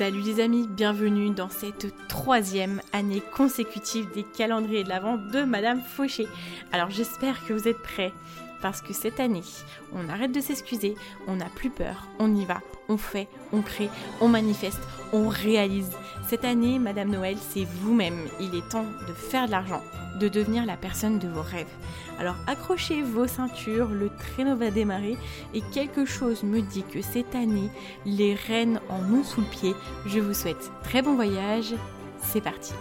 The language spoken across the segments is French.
Salut les amis, bienvenue dans cette troisième année consécutive des calendriers de l'Avent de Madame Fauché. Alors j'espère que vous êtes prêts parce que cette année, on arrête de s'excuser, on n'a plus peur, on y va, on fait, on crée, on manifeste, on réalise. Cette année, Madame Noël, c'est vous-même. Il est temps de faire de l'argent, de devenir la personne de vos rêves. Alors accrochez vos ceintures, le traîneau va démarrer et quelque chose me dit que cette année, les reines en ont sous le pied. Je vous souhaite très bon voyage. C'est parti.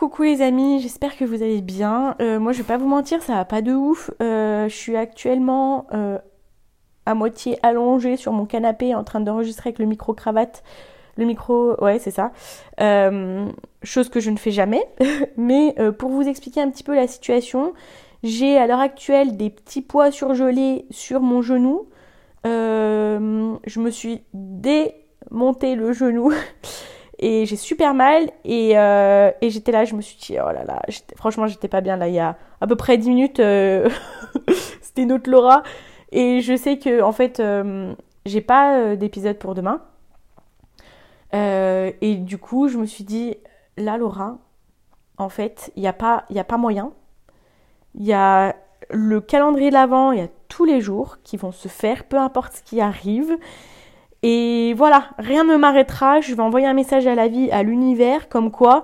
Coucou les amis, j'espère que vous allez bien. Euh, moi je vais pas vous mentir, ça va pas de ouf. Euh, je suis actuellement euh, à moitié allongée sur mon canapé en train d'enregistrer avec le micro cravate. Le micro, ouais c'est ça. chose que je ne fais jamais. Mais pour vous expliquer un petit peu la situation, j'ai à l'heure actuelle des petits pois surgelés sur mon genou. je me suis démonté le genou. et j'ai super mal. Et, euh, et j'étais là, je me suis dit oh là là, franchement j'étais pas bien là il y a à peu près 10 minutes, euh, c'était une autre Laura. Et je sais que en fait euh, j'ai pas d'épisode pour demain. Et du coup je me suis dit là Laura, en fait il n'y a pas a pas moyen, il y a le calendrier de l'avant, il y a tous les jours qui vont se faire, peu importe ce qui arrive. Et voilà, rien ne m'arrêtera. Je vais envoyer un message à la vie, à l'univers, comme quoi,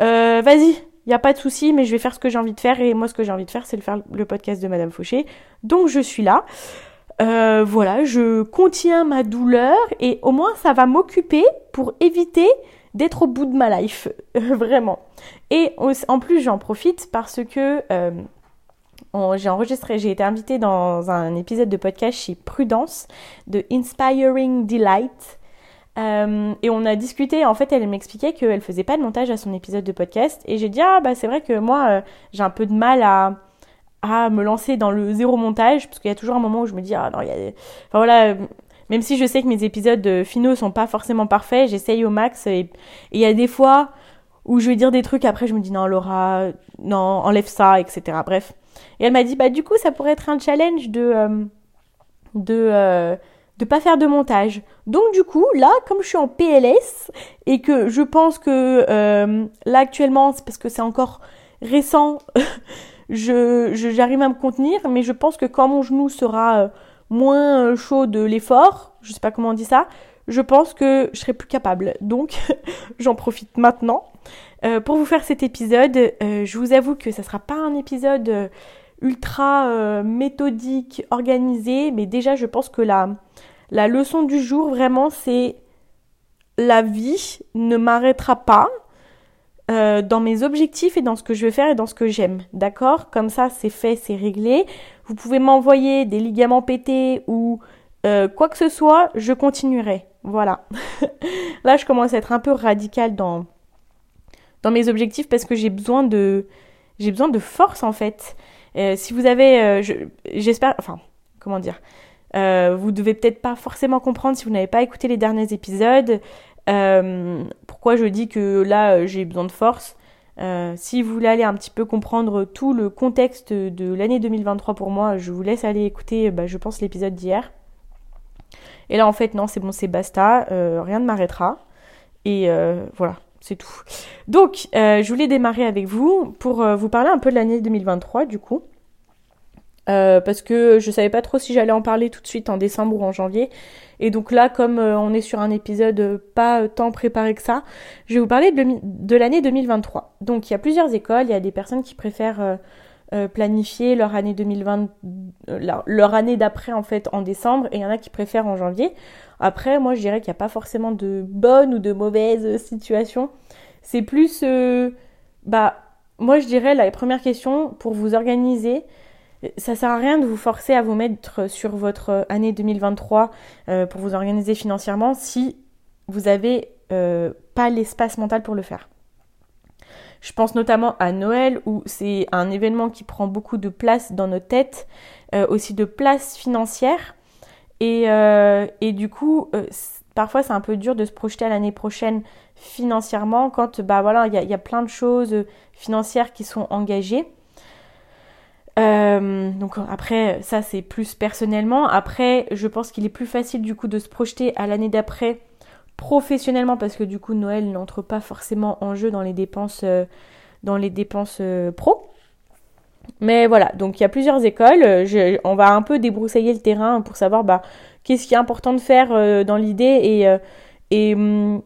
euh, vas-y, il n'y a pas de souci, mais je vais faire ce que j'ai envie de faire. Et moi, ce que j'ai envie de faire, c'est de faire le podcast de Madame Fauché. Donc, je suis là. Euh, voilà, je contiens ma douleur et au moins, ça va m'occuper pour éviter d'être au bout de ma life. Vraiment. Et en plus, j'en profite parce que... Euh, j'ai enregistré, j'ai été invitée dans un épisode de podcast chez Prudence de Inspiring Delight. Euh, et on a discuté, en fait, elle m'expliquait qu'elle faisait pas de montage à son épisode de podcast. Et j'ai dit, ah bah c'est vrai que moi, euh, j'ai un peu de mal à, à me lancer dans le zéro montage, parce qu'il y a toujours un moment où je me dis, ah non, il y a Enfin voilà, même si je sais que mes épisodes finaux sont pas forcément parfaits, j'essaye au max. Et il y a des fois où je vais dire des trucs, après je me dis, non Laura, non, enlève ça, etc. Bref. Et elle m'a dit, bah du coup, ça pourrait être un challenge de euh, de euh, de pas faire de montage. Donc du coup, là, comme je suis en PLS et que je pense que euh, là actuellement, c'est parce que c'est encore récent, je j'arrive à me contenir, mais je pense que quand mon genou sera moins chaud de l'effort, je sais pas comment on dit ça, je pense que je serai plus capable. Donc j'en profite maintenant. Pour vous faire cet épisode, je vous avoue que ça sera pas un épisode ultra euh, méthodique, organisé, mais déjà je pense que la, la leçon du jour vraiment c'est la vie ne m'arrêtera pas euh, dans mes objectifs et dans ce que je veux faire et dans ce que j'aime. D'accord? Comme ça c'est fait, c'est réglé. Vous pouvez m'envoyer des ligaments pétés ou euh, quoi que ce soit, je continuerai. Voilà. Là je commence à être un peu radical dans, dans mes objectifs parce que j'ai besoin de j'ai besoin de force en fait. Euh, si vous avez, euh, j'espère, enfin, comment dire, euh, vous devez peut-être pas forcément comprendre si vous n'avez pas écouté les derniers épisodes. pourquoi je dis que là j'ai besoin de force. si vous voulez aller un petit peu comprendre tout le contexte de l'année 2023 pour moi, je vous laisse aller écouter, bah, je pense, l'épisode d'hier. Et là, en fait, non, c'est bon, c'est basta, rien ne m'arrêtera. Et voilà, c'est tout. Donc, euh, je voulais démarrer avec vous pour euh, vous parler un peu de l'année 2023, du coup. Euh, parce que je savais pas trop si j'allais en parler tout de suite en décembre ou en janvier. Et donc là, comme on est sur un épisode pas tant préparé que ça, je vais vous parler de, l'année 2023. Donc il y a plusieurs écoles, il y a des personnes qui préfèrent planifier leur année 2020, leur, leur année d'après en fait en décembre, et il y en a qui préfèrent en janvier. Après, moi, je dirais qu'il n'y a pas forcément de bonne ou de mauvaise situation. C'est plus, euh, bah, moi, je dirais la première question pour vous organiser, ça sert à rien de vous forcer à vous mettre sur votre année 2023 pour vous organiser financièrement si vous n'avez pas l'espace mental pour le faire. Je pense notamment à Noël où c'est un événement qui prend beaucoup de place dans nos têtes, aussi de place financière. Et, et du coup, parfois c'est un peu dur de se projeter à l'année prochaine financièrement quand bah voilà il y, a plein de choses financières qui sont engagées. Euh, donc après ça c'est plus personnellement. Après je pense qu'il est plus facile du coup de se projeter à l'année d'après professionnellement parce que du coup Noël n'entre pas forcément en jeu dans les dépenses euh, dans les dépenses euh, pro. Mais voilà, donc il y a plusieurs écoles. on va un peu débroussailler le terrain pour savoir bah, qu'est-ce qui est important de faire euh, dans l'idée et, euh, et hum,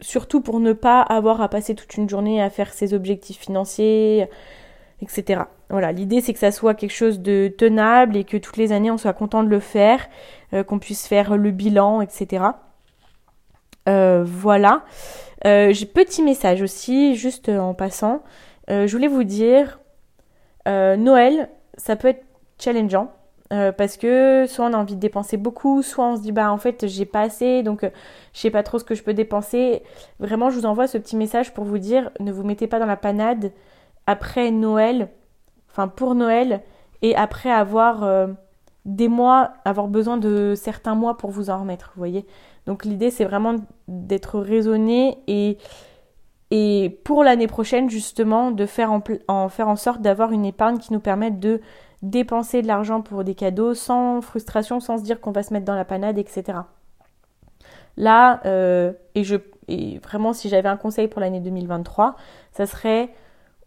surtout pour ne pas avoir à passer toute une journée à faire ses objectifs financiers, etc. Voilà, l'idée c'est que ça soit quelque chose de tenable et que toutes les années on soit content de le faire, euh, qu'on puisse faire le bilan, etc. voilà. J'ai petit message aussi, juste en passant. je voulais vous dire, Noël, ça peut être challengeant. Euh, parce que soit on a envie de dépenser beaucoup, soit on se dit bah en fait j'ai pas assez, donc euh, je sais pas trop ce que je peux dépenser. Vraiment, je vous envoie ce petit message pour vous dire ne vous mettez pas dans la panade après Noël, enfin pour Noël, et après avoir euh, des mois, avoir besoin de certains mois pour vous en remettre, vous voyez. Donc l'idée c'est vraiment d'être raisonné et et pour l'année prochaine justement de faire en, faire en sorte d'avoir une épargne qui nous permette de dépenser de l'argent pour des cadeaux sans frustration, sans se dire qu'on va se mettre dans la panade, etc. Là, euh, et, je, et vraiment si j'avais un conseil pour l'année 2023, ça serait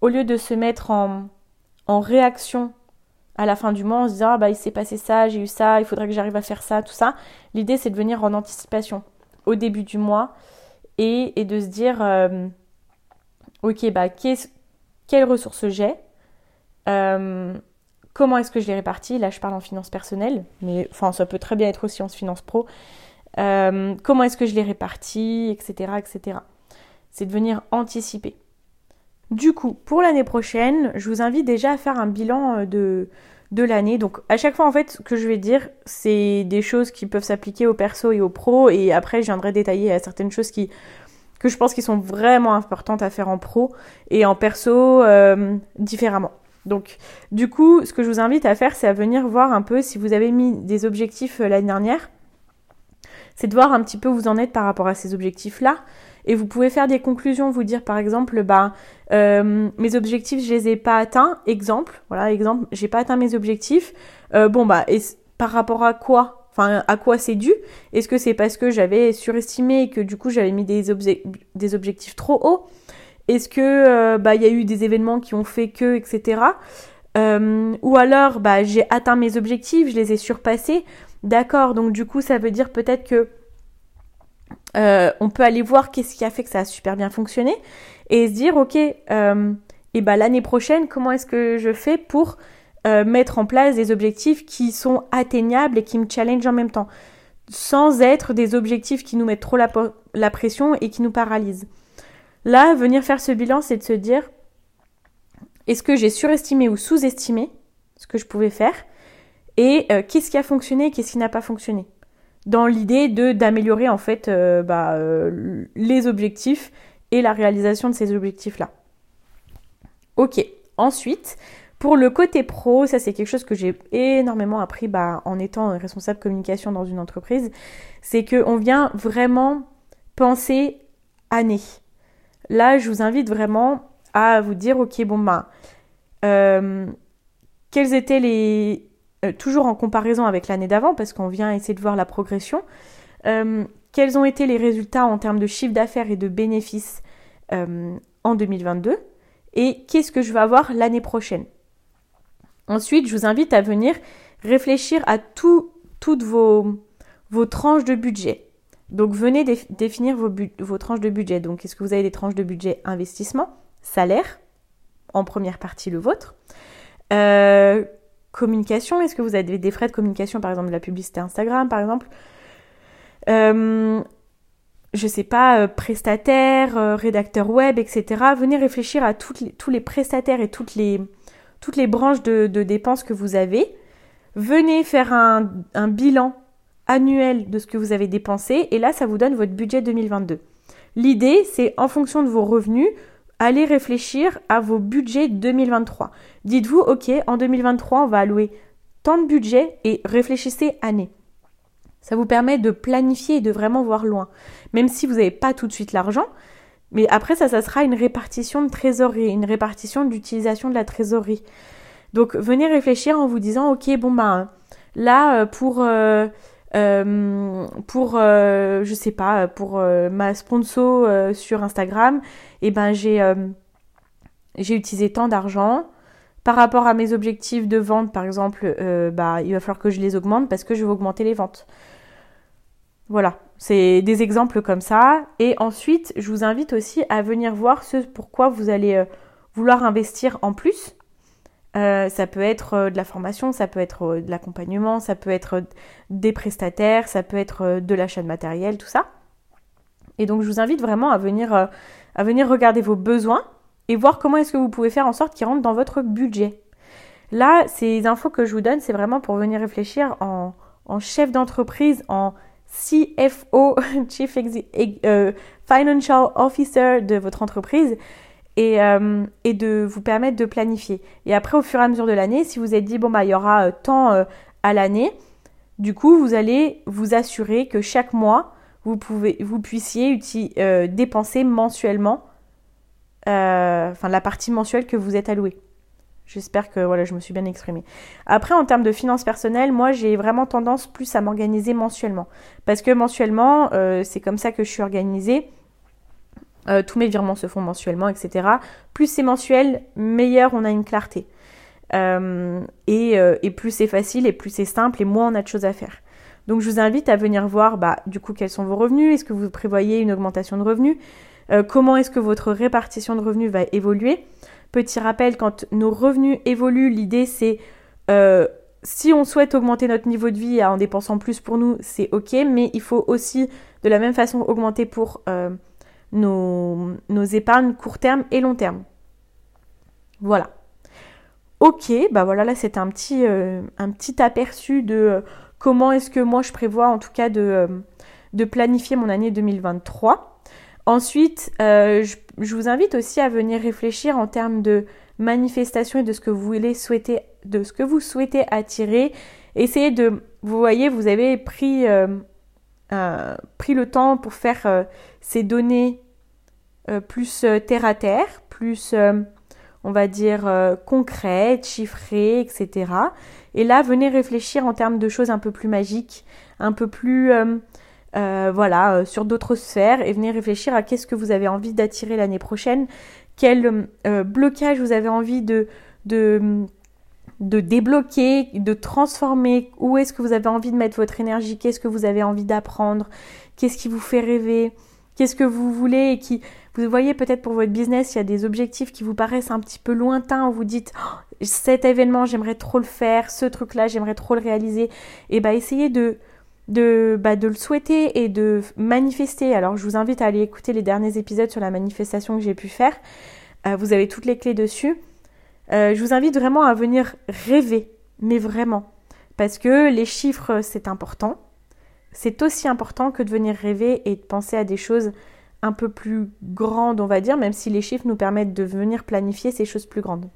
au lieu de se mettre en, en réaction à la fin du mois en se disant ah bah il s'est passé ça, j'ai eu ça, il faudrait que j'arrive à faire ça, tout ça. L'idée c'est de venir en anticipation au début du mois et, de se dire euh, ok bah quelles ressources j'ai euh, Comment est-ce que je les répartis? Là, je parle en finance personnelle, mais enfin, ça peut très bien être aussi en finance pro. Euh, comment est-ce que je les répartis, etc., etc. C'est de venir anticiper. Du coup, pour l'année prochaine, je vous invite déjà à faire un bilan euh, de, de l'année. Donc, à chaque fois, en fait, ce que je vais dire, c'est des choses qui peuvent s'appliquer au perso et au pro. Et après, je viendrai détailler à certaines choses qui, que je pense qui sont vraiment importantes à faire en pro et en perso euh, différemment. Donc, du coup, ce que je vous invite à faire, c'est à venir voir un peu si vous avez mis des objectifs euh, l'année dernière. C'est de voir un petit peu où vous en êtes par rapport à ces objectifs-là. Et vous pouvez faire des conclusions, vous dire par exemple, bah, euh, mes objectifs, je les ai pas atteints. Exemple, voilà, exemple, j'ai pas atteint mes objectifs. Euh, bon, bah, et par rapport à quoi Enfin, à quoi c'est dû? Est-ce que c'est parce que j'avais surestimé et que du coup j'avais mis des, objectifs trop hauts? Est-ce que euh, bah y a eu des événements qui ont fait que etc. Ou alors bah j'ai atteint mes objectifs, je les ai surpassés? D'accord, donc du coup ça veut dire peut-être que euh, on peut aller voir qu'est-ce qui a fait que ça a super bien fonctionné et se dire ok et bah l'année prochaine comment est-ce que je fais pour mettre en place des objectifs qui sont atteignables et qui me challenge en même temps sans être des objectifs qui nous mettent trop la pression et qui nous paralysent. Là, venir faire ce bilan, c'est de se dire, est-ce que j'ai surestimé ou sous-estimé ce que je pouvais faire et euh, qu'est-ce qui a fonctionné et qu'est-ce qui n'a pas fonctionné? Dans l'idée d'améliorer en fait euh, bah, euh, les objectifs et la réalisation de ces objectifs là. Ok. Ensuite, pour le côté pro, ça c'est quelque chose que j'ai énormément appris bah, en étant responsable communication dans une entreprise, c'est qu'on vient vraiment penser année. Là, je vous invite vraiment à vous dire, ok, bon euh, quels étaient les... Euh, toujours en comparaison avec l'année d'avant, parce qu'on vient essayer de voir la progression, euh, quels ont été les résultats en termes de chiffre d'affaires et de bénéfices en 2022, et qu'est-ce que je vais avoir l'année prochaine. Ensuite, je vous invite à venir réfléchir à toutes vos, vos tranches de budget. Donc venez définir vos, tranches de budget. Donc est-ce que vous avez des tranches de budget investissement, salaire, en première partie le vôtre euh, Communication, est-ce que vous avez des frais de communication, par exemple de la publicité Instagram, par exemple? Euh, Je sais pas, euh, prestataire, rédacteur web, etc. Venez réfléchir à tous les prestataires et toutes les, toutes les branches de, dépenses que vous avez. Venez faire un, un bilan annuel de ce que vous avez dépensé et là, ça vous donne votre budget 2022. L'idée, c'est en fonction de vos revenus, allez réfléchir à vos budgets 2023. Dites-vous, ok, en 2023, on va allouer tant de budget et réfléchissez année. Ça vous permet de planifier et de vraiment voir loin. Même si vous n'avez pas tout de suite l'argent, mais après ça, ça sera une répartition de trésorerie, une répartition d'utilisation de la trésorerie. Donc venez réfléchir en vous disant, ok, bon ben là, euh, pour... Euh, euh, pour euh, je sais pas pour euh, ma sponsor sur Instagram et eh ben j'ai j'ai utilisé tant d'argent. Par rapport à mes objectifs de vente par exemple bah il va falloir que je les augmente parce que je vais augmenter les ventes. Voilà. C'est des exemples comme ça. Et ensuite je vous invite aussi à venir voir ce pourquoi vous allez vouloir investir en plus euh, ça peut être euh, de la formation, ça peut être euh, de l'accompagnement, ça peut être des prestataires, ça peut être de l'achat de matériel, tout ça. Et donc je vous invite vraiment à venir, à venir regarder vos besoins et voir comment est-ce que vous pouvez faire en sorte qu'ils rentrent dans votre budget. Là, ces infos que je vous donne, c'est vraiment pour venir réfléchir en, chef d'entreprise, en CFO, Chief Financial Officer de votre entreprise. Euh, et, de vous permettre de planifier. Et après, au fur et à mesure de l'année, si vous êtes dit, bon, bah, il y aura euh, tant euh, à l'année, du coup, vous allez vous assurer que chaque mois, vous, pouvez, vous puissiez dépenser mensuellement, enfin, la partie mensuelle que vous êtes allouée. J'espère que voilà, je me suis bien exprimée. Après, en termes de finances personnelles, moi, j'ai vraiment tendance plus à m'organiser mensuellement. Parce que mensuellement, c'est comme ça que je suis organisée. Euh, tous mes virements se font mensuellement, etc. Plus c'est mensuel, meilleur on a une clarté. Euh, euh, et, plus c'est facile et plus c'est simple et moins on a de choses à faire. Donc je vous invite à venir voir bah, du coup quels sont vos revenus, est-ce que vous prévoyez une augmentation de revenus, comment est-ce que votre répartition de revenus va évoluer? Petit rappel, quand nos revenus évoluent, l'idée c'est si on souhaite augmenter notre niveau de vie en dépensant plus pour nous, c'est ok, mais il faut aussi de la même façon augmenter pour nos, épargnes court terme et long terme. Voilà. Ok, bah voilà, là c'est un petit, euh, un petit aperçu de euh, comment est-ce que moi je prévois en tout cas de, euh, de planifier mon année 2023. Ensuite, je, vous invite aussi à venir réfléchir en termes de manifestation et de ce que vous voulez souhaiter, de ce que vous souhaitez attirer. Essayez de, vous voyez, vous avez pris euh, pris le temps pour faire euh, ces données euh, plus terre à terre, plus on va dire concrètes, chiffrées, etc. Et là, venez réfléchir en termes de choses un peu plus magiques, un peu plus voilà, sur d'autres sphères et venez réfléchir à qu'est-ce que vous avez envie d'attirer l'année prochaine, quel blocage vous avez envie de, de, de débloquer, de transformer, où est-ce que vous avez envie de mettre votre énergie, qu'est-ce que vous avez envie d'apprendre, qu'est-ce qui vous fait rêver, qu'est-ce que vous voulez et qui, vous voyez peut-être pour votre business, il y a des objectifs qui vous paraissent un petit peu lointains, vous dites, oh, cet événement, j'aimerais trop le faire, ce truc-là, j'aimerais trop le réaliser, et bah essayez de, de, bah, de le souhaiter et de manifester. Alors je vous invite à aller écouter les derniers épisodes sur la manifestation que j'ai pu faire. Euh, vous avez toutes les clés dessus. Euh, je vous invite vraiment à venir rêver, mais vraiment. Parce que les chiffres, c'est important. C'est aussi important que de venir rêver et de penser à des choses un peu plus grandes, on va dire, même si les chiffres nous permettent de venir planifier ces choses plus grandes.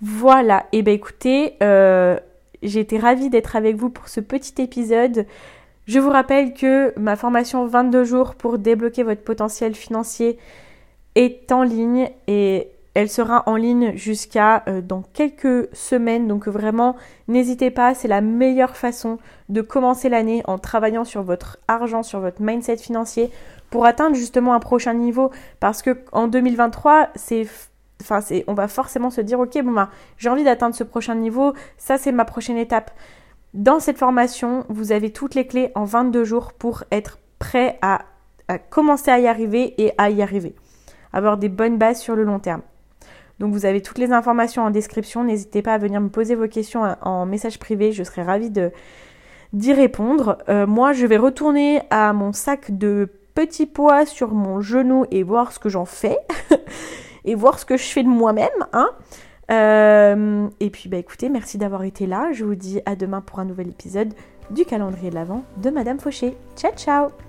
Voilà, et eh bien écoutez, euh, j'ai été ravie d'être avec vous pour ce petit épisode. Je vous rappelle que ma formation 22 jours pour débloquer votre potentiel financier est en ligne et elle sera en ligne jusqu'à euh, dans quelques semaines. Donc vraiment, n'hésitez pas, c'est la meilleure façon de commencer l'année en travaillant sur votre argent, sur votre mindset financier pour atteindre justement un prochain niveau. Parce que en 2023, c'est enfin on va forcément se dire ok bon bah, j'ai envie d'atteindre ce prochain niveau, ça c'est ma prochaine étape. Dans cette formation, vous avez toutes les clés en 22 jours pour être prêt à commencer à y arriver et à y arriver. Avoir des bonnes bases sur le long terme. Donc vous avez toutes les informations en description. N'hésitez pas à venir me poser vos questions en message privé. Je serai ravie d'y répondre. Euh, moi, je vais retourner à mon sac de petits pois sur mon genou et voir ce que j'en fais et voir ce que je fais de moi-même. Hein. Euh, et puis bah écoutez, merci d'avoir été là. Je vous dis à demain pour un nouvel épisode du calendrier de l'Avent de Madame Fauché. Ciao ciao